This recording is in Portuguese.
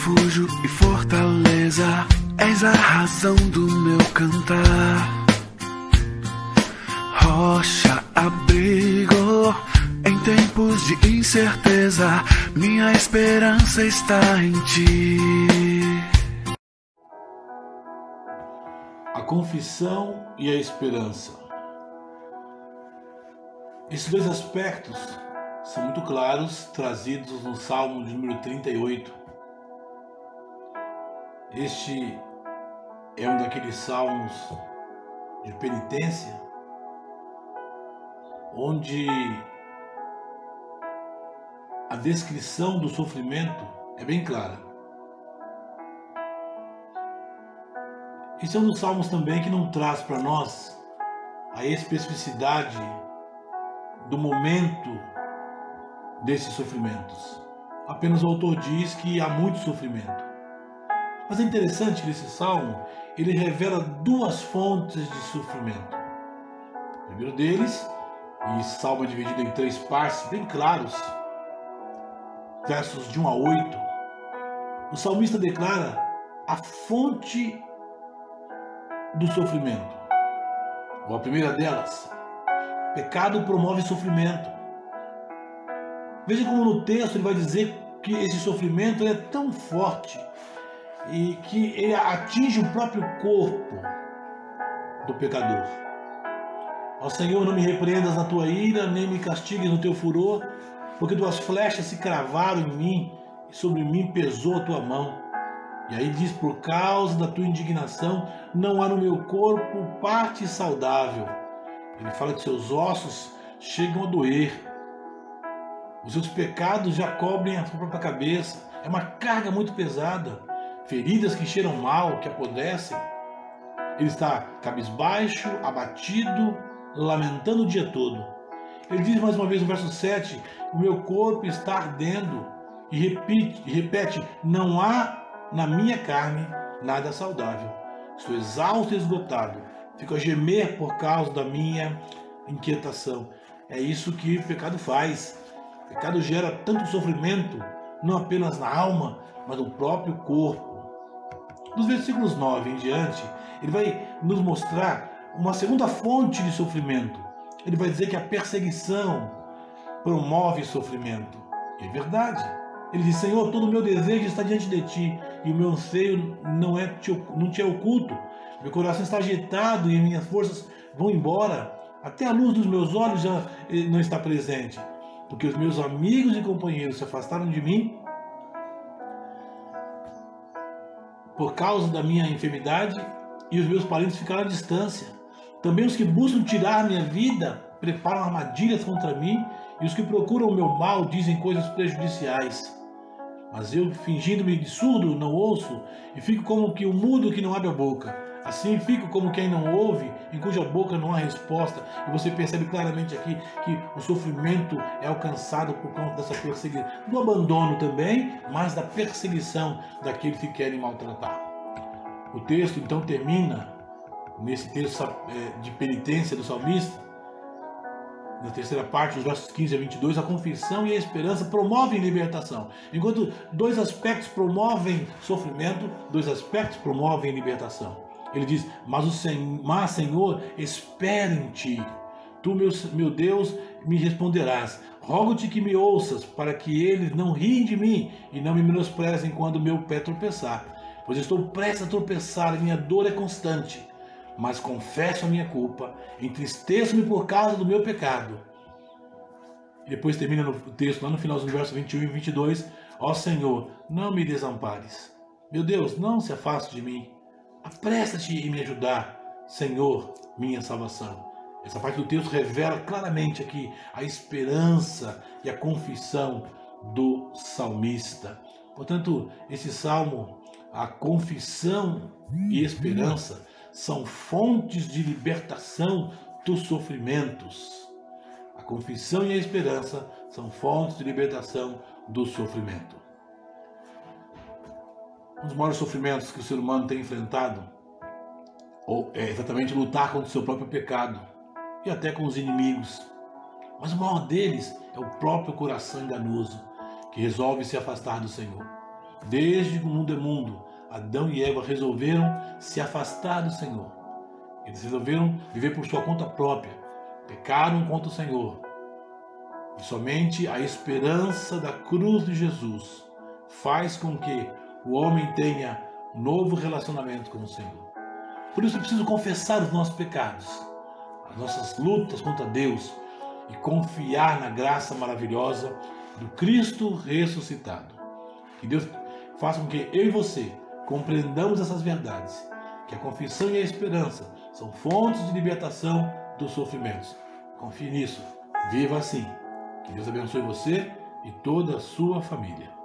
refúgio e fortaleza, és a razão do meu cantar. Rocha, abrigo em tempos de incerteza, minha esperança está em ti. A confissão e a esperança. Esses dois aspectos são muito claros, trazidos no Salmo de número 38. Este é um daqueles salmos de penitência, onde a descrição do sofrimento é bem clara. Esse é um dos salmos também que não traz para nós a especificidade do momento desses sofrimentos. Apenas o autor diz que há muito sofrimento. Mas é interessante que nesse salmo ele revela duas fontes de sofrimento. O primeiro deles, e salmo é dividido em três partes bem claros, versos de 1 a 8, o salmista declara a fonte do sofrimento. Ou a primeira delas, pecado promove sofrimento. Veja como no texto ele vai dizer que esse sofrimento é tão forte e que ele atinge o próprio corpo do pecador. Ó Senhor, não me repreendas na tua ira, nem me castigues no teu furor, porque tuas flechas se cravaram em mim e sobre mim pesou a tua mão. E aí diz: por causa da tua indignação, não há no meu corpo parte saudável. Ele fala que seus ossos chegam a doer. Os seus pecados já cobrem a sua própria cabeça. É uma carga muito pesada. Feridas que cheiram mal, que apodrecem. Ele está cabisbaixo, abatido, lamentando o dia todo. Ele diz mais uma vez no verso 7: O meu corpo está ardendo. E repete, repete: Não há na minha carne nada saudável. Estou exausto e esgotado. Fico a gemer por causa da minha inquietação. É isso que o pecado faz. O pecado gera tanto sofrimento, não apenas na alma, mas no próprio corpo. Dos versículos 9 em diante, ele vai nos mostrar uma segunda fonte de sofrimento. Ele vai dizer que a perseguição promove sofrimento. É verdade. Ele diz: Senhor, todo o meu desejo está diante de ti, e o meu anseio não, é te, não te é oculto. Meu coração está agitado e minhas forças vão embora. Até a luz dos meus olhos já eh, não está presente, porque os meus amigos e companheiros se afastaram de mim por causa da minha enfermidade e os meus parentes ficaram à distância. Também os que buscam tirar minha vida preparam armadilhas contra mim e os que procuram o meu mal dizem coisas prejudiciais. Mas eu, fingindo-me de surdo, não ouço e fico como que o mudo que não abre a boca. Assim fico como quem não ouve, em cuja boca não há resposta. E você percebe claramente aqui que o sofrimento é alcançado por conta dessa perseguição, do abandono também, mas da perseguição daqueles que querem maltratar. O texto então termina, nesse texto é, de penitência do salmista, na terceira parte, os versos 15 a 22, a confissão e a esperança promovem libertação. Enquanto dois aspectos promovem sofrimento, dois aspectos promovem libertação. Ele diz: Mas, o Senhor, mas Senhor, espera em ti. Tu, meu, meu Deus, me responderás. Rogo-te que me ouças, para que eles não riem de mim e não me menosprezem quando meu pé tropeçar. Pois estou prestes a tropeçar e minha dor é constante. Mas confesso a minha culpa, entristeço-me por causa do meu pecado. Depois termina no texto, lá no final do verso 21 e 22. Ó Senhor, não me desampares. Meu Deus, não se afaste de mim. Apressa-te em me ajudar, Senhor, minha salvação. Essa parte do texto revela claramente aqui a esperança e a confissão do salmista. Portanto, esse salmo, a confissão e esperança são fontes de libertação dos sofrimentos. A confissão e a esperança são fontes de libertação do sofrimento. Um dos maiores sofrimentos que o ser humano tem enfrentado é exatamente lutar contra o seu próprio pecado e até com os inimigos. Mas o maior deles é o próprio coração enganoso que resolve se afastar do Senhor. Desde que o mundo é mundo, Adão e Eva resolveram se afastar do Senhor. Eles resolveram viver por sua conta própria. Pecaram contra o Senhor. E somente a esperança da cruz de Jesus faz com que o homem tenha um novo relacionamento com o Senhor. Por isso é preciso confessar os nossos pecados, as nossas lutas contra Deus e confiar na graça maravilhosa do Cristo ressuscitado. Que Deus faça com que eu e você compreendamos essas verdades, que a confissão e a esperança são fontes de libertação dos sofrimentos. Confie nisso. Viva assim. Que Deus abençoe você e toda a sua família.